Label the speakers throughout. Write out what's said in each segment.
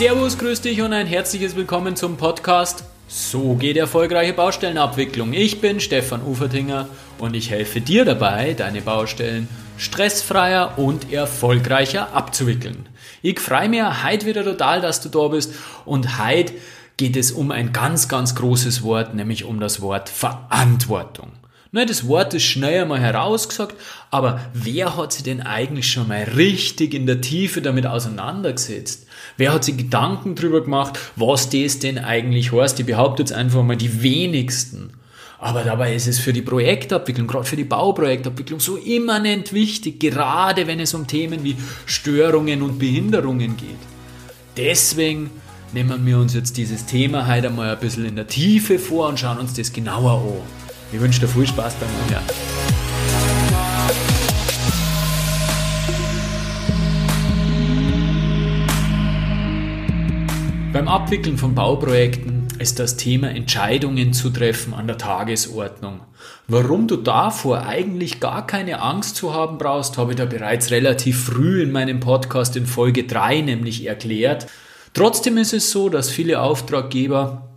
Speaker 1: Servus, grüß dich und ein herzliches Willkommen zum Podcast So geht erfolgreiche Baustellenabwicklung. Ich bin Stefan Ufertinger und ich helfe dir dabei, deine Baustellen stressfreier und erfolgreicher abzuwickeln. Ich freue mich heute wieder total, dass du da bist und heute geht es um ein ganz, ganz großes Wort, nämlich um das Wort Verantwortung. Na, das Wort ist schnell einmal herausgesagt, aber wer hat sich denn eigentlich schon mal richtig in der Tiefe damit auseinandergesetzt? Wer hat sich Gedanken darüber gemacht, was das denn eigentlich heißt? Ich behaupte jetzt einfach mal die wenigsten. Aber dabei ist es für die Projektabwicklung, gerade für die Bauprojektabwicklung, so immanent wichtig, gerade wenn es um Themen wie Störungen und Behinderungen geht. Deswegen nehmen wir uns jetzt dieses Thema heute einmal ein bisschen in der Tiefe vor und schauen uns das genauer an. Ich wünsche dir viel Spaß beim Anhören. Beim Abwickeln von Bauprojekten ist das Thema Entscheidungen zu treffen an der Tagesordnung. Warum du davor eigentlich gar keine Angst zu haben brauchst, habe ich da bereits relativ früh in meinem Podcast in Folge 3 nämlich erklärt. Trotzdem ist es so, dass viele Auftraggeber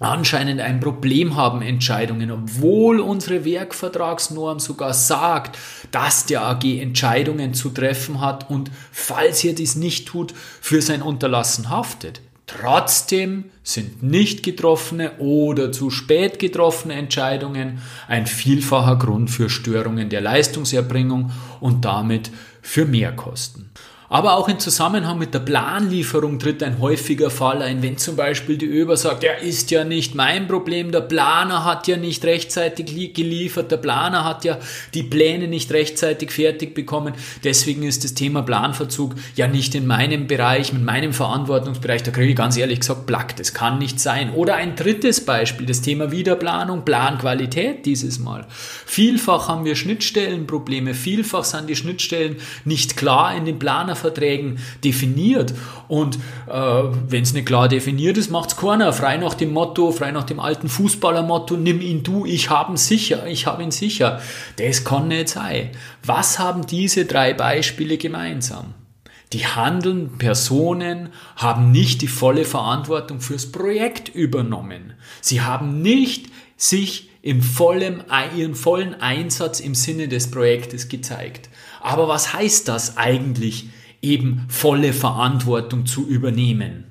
Speaker 1: anscheinend ein Problem haben, Entscheidungen, obwohl unsere Werkvertragsnorm sogar sagt, dass der AG Entscheidungen zu treffen hat und falls er dies nicht tut, für sein Unterlassen haftet. Trotzdem sind nicht getroffene oder zu spät getroffene Entscheidungen ein vielfacher Grund für Störungen der Leistungserbringung und damit für Mehrkosten. Aber auch im Zusammenhang mit der Planlieferung tritt ein häufiger Fall ein, wenn zum Beispiel die Öber sagt, ja, ist ja nicht mein Problem, der Planer hat ja nicht rechtzeitig geliefert, der Planer hat ja die Pläne nicht rechtzeitig fertig bekommen, deswegen ist das Thema Planverzug ja nicht in meinem Bereich, in meinem Verantwortungsbereich, da kriege ich ganz ehrlich gesagt Plack, das kann nicht sein. Oder ein drittes Beispiel, das Thema Wiederplanung, Planqualität dieses Mal. Vielfach haben wir Schnittstellenprobleme, vielfach sind die Schnittstellen nicht klar in den Planer Verträgen definiert. Und äh, wenn es nicht klar definiert ist, macht es keiner. Frei nach dem Motto, frei nach dem alten Fußballermotto, nimm ihn du, ich habe ihn sicher, ich habe ihn sicher. Das kann nicht sein. Was haben diese drei Beispiele gemeinsam? Die handelnden Personen haben nicht die volle Verantwortung fürs Projekt übernommen. Sie haben nicht sich im vollen, ihren vollen Einsatz im Sinne des Projektes gezeigt. Aber was heißt das eigentlich eben volle Verantwortung zu übernehmen.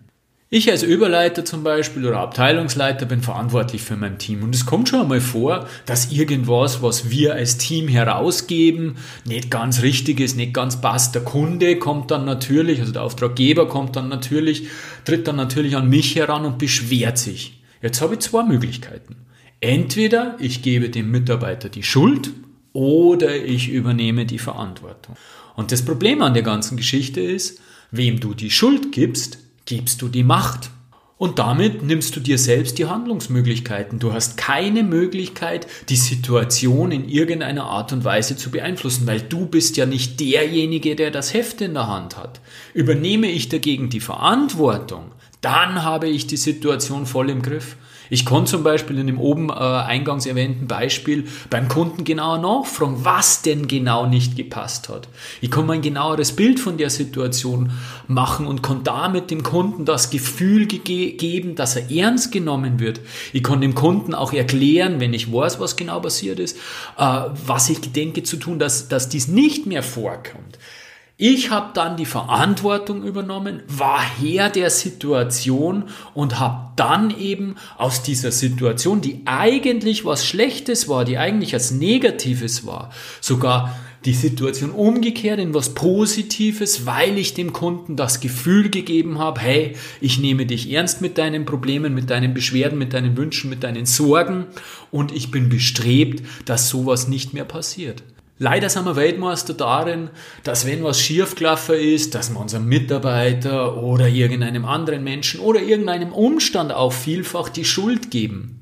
Speaker 1: Ich als Überleiter zum Beispiel oder Abteilungsleiter bin verantwortlich für mein Team und es kommt schon einmal vor, dass irgendwas, was wir als Team herausgeben, nicht ganz richtig ist, nicht ganz passt. Der Kunde kommt dann natürlich, also der Auftraggeber kommt dann natürlich, tritt dann natürlich an mich heran und beschwert sich. Jetzt habe ich zwei Möglichkeiten. Entweder ich gebe dem Mitarbeiter die Schuld oder ich übernehme die Verantwortung. Und das Problem an der ganzen Geschichte ist, wem du die Schuld gibst, gibst du die Macht. Und damit nimmst du dir selbst die Handlungsmöglichkeiten. Du hast keine Möglichkeit, die Situation in irgendeiner Art und Weise zu beeinflussen, weil du bist ja nicht derjenige, der das Heft in der Hand hat. Übernehme ich dagegen die Verantwortung, dann habe ich die Situation voll im Griff. Ich konnte zum Beispiel in dem oben äh, eingangs erwähnten Beispiel beim Kunden genauer nachfragen, was denn genau nicht gepasst hat. Ich konnte mir ein genaueres Bild von der Situation machen und konnte damit dem Kunden das Gefühl ge geben, dass er ernst genommen wird. Ich konnte dem Kunden auch erklären, wenn ich weiß, was genau passiert ist, äh, was ich denke zu tun, dass, dass dies nicht mehr vorkommt. Ich habe dann die Verantwortung übernommen, war Herr der Situation und habe dann eben aus dieser Situation, die eigentlich was Schlechtes war, die eigentlich als Negatives war, sogar die Situation umgekehrt in was Positives, weil ich dem Kunden das Gefühl gegeben habe, hey, ich nehme dich ernst mit deinen Problemen, mit deinen Beschwerden, mit deinen Wünschen, mit deinen Sorgen und ich bin bestrebt, dass sowas nicht mehr passiert. Leider sind wir Weltmeister darin, dass wenn was schiefgelaufen ist, dass wir unserem Mitarbeiter oder irgendeinem anderen Menschen oder irgendeinem Umstand auch vielfach die Schuld geben.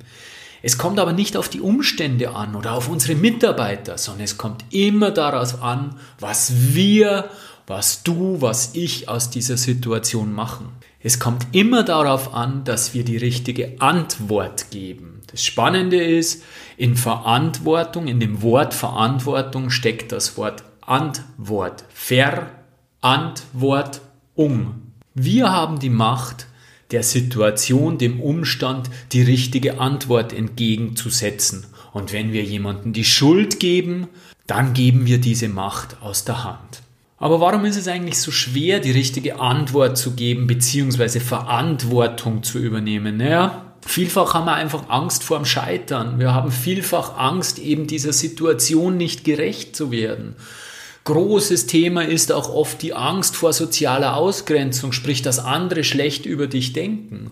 Speaker 1: Es kommt aber nicht auf die Umstände an oder auf unsere Mitarbeiter, sondern es kommt immer darauf an, was wir, was du, was ich aus dieser Situation machen. Es kommt immer darauf an, dass wir die richtige Antwort geben. Das Spannende ist, in Verantwortung, in dem Wort Verantwortung steckt das Wort Antwort. Verantwortung. Wir haben die Macht, der Situation, dem Umstand die richtige Antwort entgegenzusetzen. Und wenn wir jemandem die Schuld geben, dann geben wir diese Macht aus der Hand. Aber warum ist es eigentlich so schwer, die richtige Antwort zu geben bzw. Verantwortung zu übernehmen? Naja, vielfach haben wir einfach Angst vorm Scheitern. Wir haben vielfach Angst, eben dieser Situation nicht gerecht zu werden. Großes Thema ist auch oft die Angst vor sozialer Ausgrenzung, sprich, dass andere schlecht über dich denken.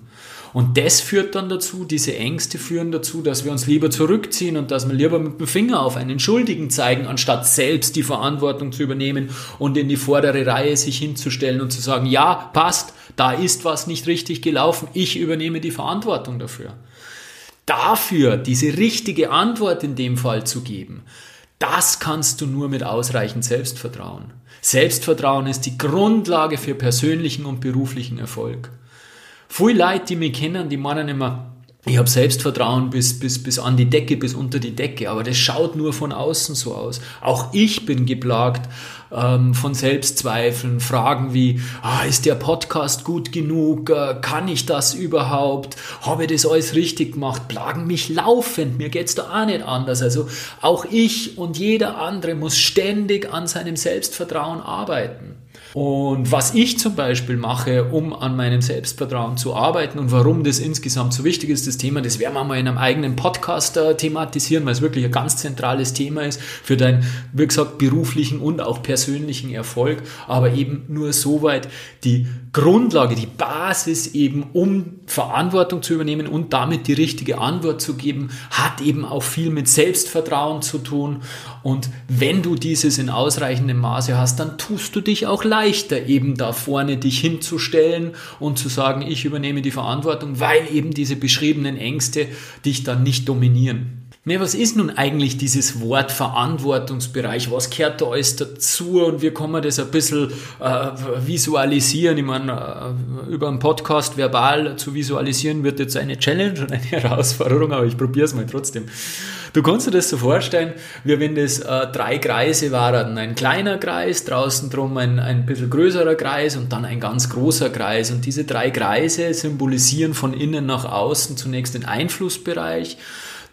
Speaker 1: Und das führt dann dazu, diese Ängste führen dazu, dass wir uns lieber zurückziehen und dass wir lieber mit dem Finger auf einen Schuldigen zeigen, anstatt selbst die Verantwortung zu übernehmen und in die vordere Reihe sich hinzustellen und zu sagen, ja, passt, da ist was nicht richtig gelaufen, ich übernehme die Verantwortung dafür. Dafür diese richtige Antwort in dem Fall zu geben, das kannst du nur mit ausreichend Selbstvertrauen. Selbstvertrauen ist die Grundlage für persönlichen und beruflichen Erfolg. Viele Leute, die mich kennen, die meinen immer, ich habe Selbstvertrauen bis, bis, bis an die Decke, bis unter die Decke, aber das schaut nur von außen so aus. Auch ich bin geplagt ähm, von Selbstzweifeln, Fragen wie, ah, ist der Podcast gut genug, äh, kann ich das überhaupt, habe ich das alles richtig gemacht, plagen mich laufend, mir geht's da auch nicht anders. Also auch ich und jeder andere muss ständig an seinem Selbstvertrauen arbeiten. Und was ich zum Beispiel mache, um an meinem Selbstvertrauen zu arbeiten und warum das insgesamt so wichtig ist, das Thema, das werden wir mal in einem eigenen Podcast äh, thematisieren, weil es wirklich ein ganz zentrales Thema ist für deinen, wie gesagt, beruflichen und auch persönlichen Erfolg, aber eben nur soweit die Grundlage, die Basis eben, um Verantwortung zu übernehmen und damit die richtige Antwort zu geben, hat eben auch viel mit Selbstvertrauen zu tun. Und wenn du dieses in ausreichendem Maße hast, dann tust du dich auch leichter, eben da vorne dich hinzustellen und zu sagen, ich übernehme die Verantwortung, weil eben diese beschriebenen Ängste dich dann nicht dominieren. Ne, was ist nun eigentlich dieses Wort Verantwortungsbereich? Was gehört da alles dazu? Und wie kann man das ein bisschen äh, visualisieren? Ich meine, äh, über einen Podcast verbal zu visualisieren wird jetzt eine Challenge und eine Herausforderung, aber ich probiere es mal trotzdem. Du kannst dir das so vorstellen, wie wenn das äh, drei Kreise waren. Ein kleiner Kreis, draußen drum ein, ein bisschen größerer Kreis und dann ein ganz großer Kreis. Und diese drei Kreise symbolisieren von innen nach außen zunächst den Einflussbereich,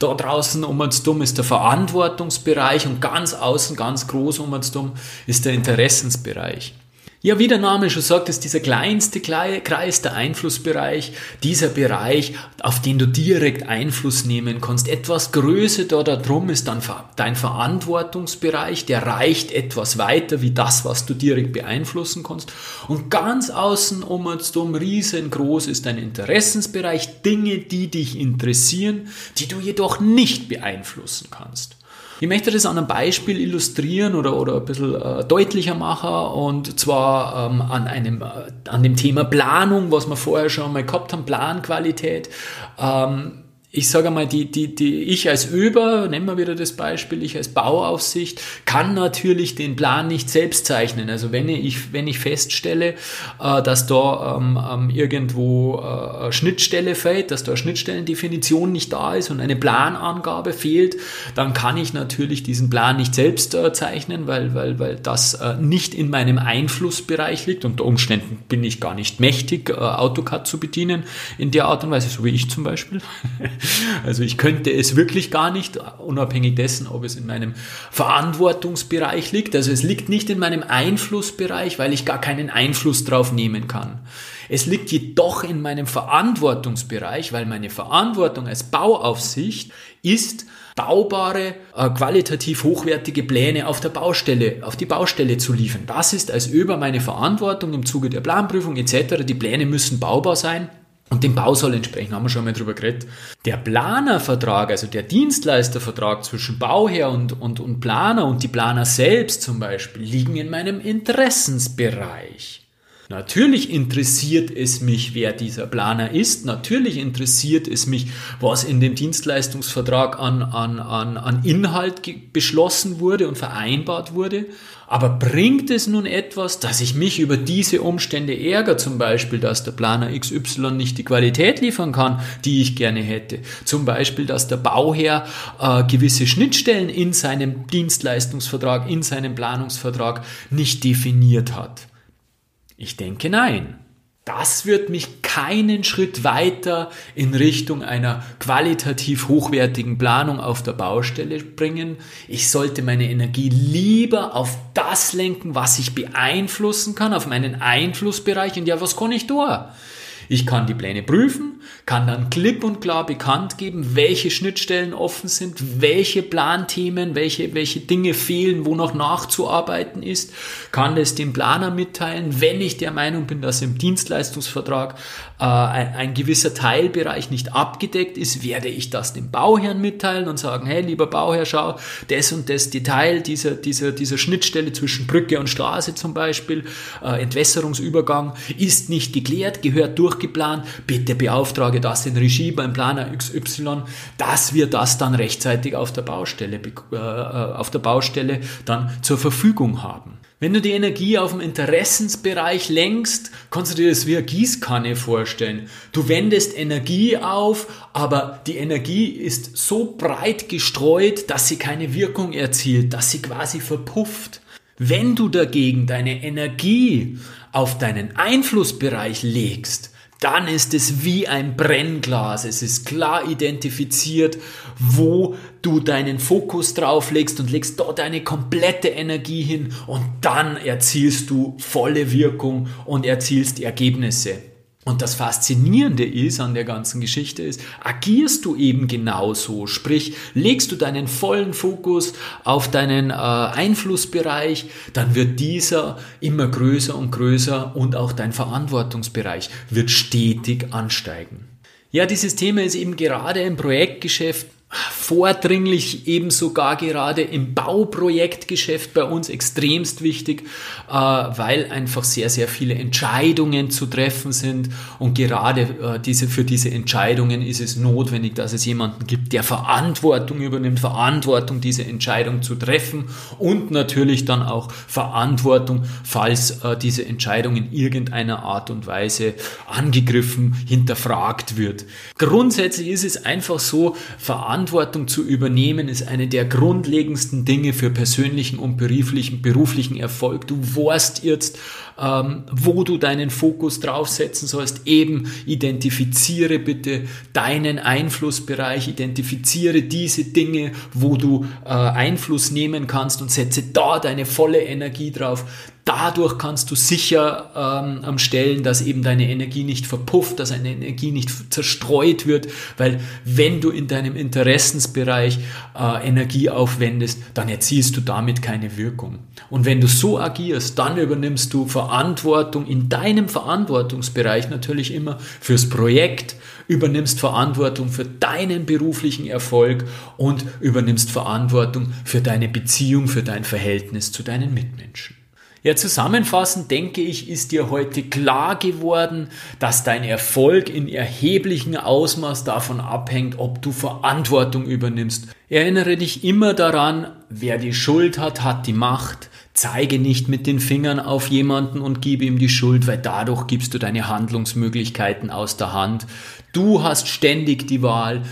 Speaker 1: da draußen um uns dumm ist der Verantwortungsbereich und ganz außen, ganz groß um uns dumm ist der Interessensbereich. Ja, wie der Name schon sagt, ist dieser kleinste Kreis der Einflussbereich, dieser Bereich, auf den du direkt Einfluss nehmen kannst. Etwas größer da drum ist dann dein Verantwortungsbereich, der reicht etwas weiter wie das, was du direkt beeinflussen kannst. Und ganz außen um uns drum, riesengroß ist dein Interessensbereich, Dinge, die dich interessieren, die du jedoch nicht beeinflussen kannst. Ich möchte das an einem Beispiel illustrieren oder, oder ein bisschen äh, deutlicher machen und zwar ähm, an, einem, äh, an dem Thema Planung, was wir vorher schon mal gehabt haben, Planqualität. Ähm, ich sage mal, die, die, die, ich als Über, nehmen wir wieder das Beispiel, ich als Bauaufsicht, kann natürlich den Plan nicht selbst zeichnen. Also wenn ich, wenn ich feststelle, äh, dass da ähm, ähm, irgendwo äh, Schnittstelle fällt, dass da Schnittstellendefinition nicht da ist und eine Planangabe fehlt, dann kann ich natürlich diesen Plan nicht selbst äh, zeichnen, weil, weil, weil das äh, nicht in meinem Einflussbereich liegt. Unter Umständen bin ich gar nicht mächtig, AutoCAD zu bedienen in der Art und Weise, so wie ich zum Beispiel. Also ich könnte es wirklich gar nicht, unabhängig dessen, ob es in meinem Verantwortungsbereich liegt. Also es liegt nicht in meinem Einflussbereich, weil ich gar keinen Einfluss drauf nehmen kann. Es liegt jedoch in meinem Verantwortungsbereich, weil meine Verantwortung als Bauaufsicht ist, baubare, äh, qualitativ hochwertige Pläne auf der Baustelle, auf die Baustelle zu liefern. Das ist als über meine Verantwortung im Zuge der Planprüfung etc. Die Pläne müssen baubar sein. Und den Bau soll entsprechen, haben wir schon mal drüber geredet. Der Planervertrag, also der Dienstleistervertrag zwischen Bauherr und, und, und Planer und die Planer selbst zum Beispiel, liegen in meinem Interessensbereich. Natürlich interessiert es mich, wer dieser Planer ist. Natürlich interessiert es mich, was in dem Dienstleistungsvertrag an, an, an, an Inhalt beschlossen wurde und vereinbart wurde. Aber bringt es nun etwas, dass ich mich über diese Umstände ärgere, zum Beispiel, dass der Planer XY nicht die Qualität liefern kann, die ich gerne hätte? Zum Beispiel, dass der Bauherr äh, gewisse Schnittstellen in seinem Dienstleistungsvertrag, in seinem Planungsvertrag nicht definiert hat? Ich denke nein. das wird mich keinen Schritt weiter in Richtung einer qualitativ hochwertigen Planung auf der Baustelle bringen. Ich sollte meine Energie lieber auf das lenken, was ich beeinflussen kann, auf meinen Einflussbereich. Und ja, was kann ich da? Ich kann die Pläne prüfen, kann dann klipp und klar bekannt geben, welche Schnittstellen offen sind, welche Planthemen, welche, welche Dinge fehlen, wo noch nachzuarbeiten ist, kann das dem Planer mitteilen, wenn ich der Meinung bin, dass im Dienstleistungsvertrag äh, ein, ein gewisser Teilbereich nicht abgedeckt ist, werde ich das dem Bauherrn mitteilen und sagen, hey, lieber Bauherr, schau, das und das Detail dieser, dieser, dieser Schnittstelle zwischen Brücke und Straße zum Beispiel, äh, Entwässerungsübergang, ist nicht geklärt, gehört durchgeplant, bitte beauftrage Auftrage, das in Regie beim Planer XY, dass wir das dann rechtzeitig auf der Baustelle, äh, auf der Baustelle dann zur Verfügung haben. Wenn du die Energie auf dem Interessensbereich lenkst, kannst du dir das wie eine Gießkanne vorstellen. Du wendest Energie auf, aber die Energie ist so breit gestreut, dass sie keine Wirkung erzielt, dass sie quasi verpufft. Wenn du dagegen deine Energie auf deinen Einflussbereich legst, dann ist es wie ein Brennglas. Es ist klar identifiziert, wo du deinen Fokus drauf legst und legst dort deine komplette Energie hin und dann erzielst du volle Wirkung und erzielst Ergebnisse. Und das Faszinierende ist an der ganzen Geschichte ist, agierst du eben genauso, sprich, legst du deinen vollen Fokus auf deinen äh, Einflussbereich, dann wird dieser immer größer und größer und auch dein Verantwortungsbereich wird stetig ansteigen. Ja, dieses Thema ist eben gerade im Projektgeschäft vordringlich eben sogar gerade im Bauprojektgeschäft bei uns extremst wichtig, äh, weil einfach sehr, sehr viele Entscheidungen zu treffen sind und gerade äh, diese, für diese Entscheidungen ist es notwendig, dass es jemanden gibt, der Verantwortung übernimmt, Verantwortung, diese Entscheidung zu treffen und natürlich dann auch Verantwortung, falls äh, diese Entscheidung in irgendeiner Art und Weise angegriffen, hinterfragt wird. Grundsätzlich ist es einfach so, Verantwortung Verantwortung zu übernehmen ist eine der grundlegendsten Dinge für persönlichen und beruflichen, beruflichen Erfolg. Du weißt jetzt, ähm, wo du deinen Fokus draufsetzen sollst. Eben identifiziere bitte deinen Einflussbereich, identifiziere diese Dinge, wo du äh, Einfluss nehmen kannst und setze da deine volle Energie drauf. Dadurch kannst du sicher ähm, stellen, dass eben deine Energie nicht verpufft, dass deine Energie nicht zerstreut wird, weil wenn du in deinem Interessensbereich äh, Energie aufwendest, dann erzielst du damit keine Wirkung. Und wenn du so agierst, dann übernimmst du Verantwortung in deinem Verantwortungsbereich natürlich immer fürs Projekt, übernimmst Verantwortung für deinen beruflichen Erfolg und übernimmst Verantwortung für deine Beziehung, für dein Verhältnis zu deinen Mitmenschen. Ja, zusammenfassend denke ich, ist dir heute klar geworden, dass dein Erfolg in erheblichem Ausmaß davon abhängt, ob du Verantwortung übernimmst. Erinnere dich immer daran, wer die Schuld hat, hat die Macht. Zeige nicht mit den Fingern auf jemanden und gib ihm die Schuld, weil dadurch gibst du deine Handlungsmöglichkeiten aus der Hand. Du hast ständig die Wahl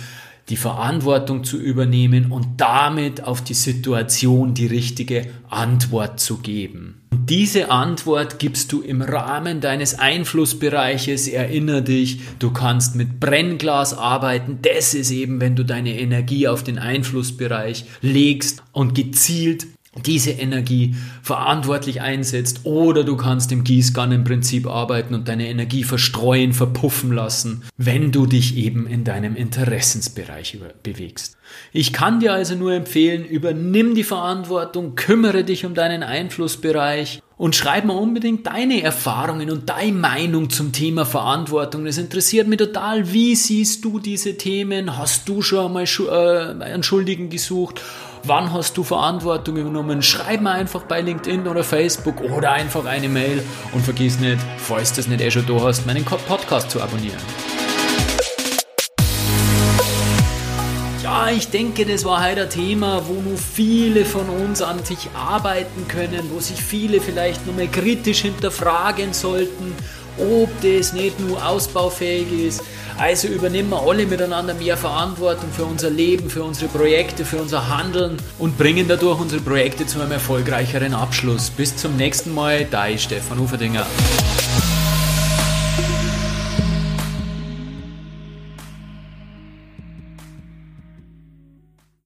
Speaker 1: die Verantwortung zu übernehmen und damit auf die Situation die richtige Antwort zu geben. Und diese Antwort gibst du im Rahmen deines Einflussbereiches. Erinner dich, du kannst mit Brennglas arbeiten. Das ist eben, wenn du deine Energie auf den Einflussbereich legst und gezielt diese Energie verantwortlich einsetzt oder du kannst im Gießkannenprinzip arbeiten und deine Energie verstreuen, verpuffen lassen, wenn du dich eben in deinem Interessensbereich bewegst. Ich kann dir also nur empfehlen, übernimm die Verantwortung, kümmere dich um deinen Einflussbereich und schreib mir unbedingt deine Erfahrungen und deine Meinung zum Thema Verantwortung. Das interessiert mich total. Wie siehst du diese Themen? Hast du schon einmal äh, einen Schuldigen gesucht? Wann hast du Verantwortung übernommen? Schreib mir einfach bei LinkedIn oder Facebook oder einfach eine Mail und vergiss nicht, falls du das nicht eh schon da hast, meinen Podcast zu abonnieren. Ja, ich denke, das war heute ein Thema, wo nur viele von uns an sich arbeiten können, wo sich viele vielleicht nochmal kritisch hinterfragen sollten, ob das nicht nur ausbaufähig ist. Also übernehmen wir alle miteinander mehr Verantwortung für unser Leben, für unsere Projekte, für unser Handeln und bringen dadurch unsere Projekte zu einem erfolgreicheren Abschluss. Bis zum nächsten Mal, dein Stefan Uferdinger.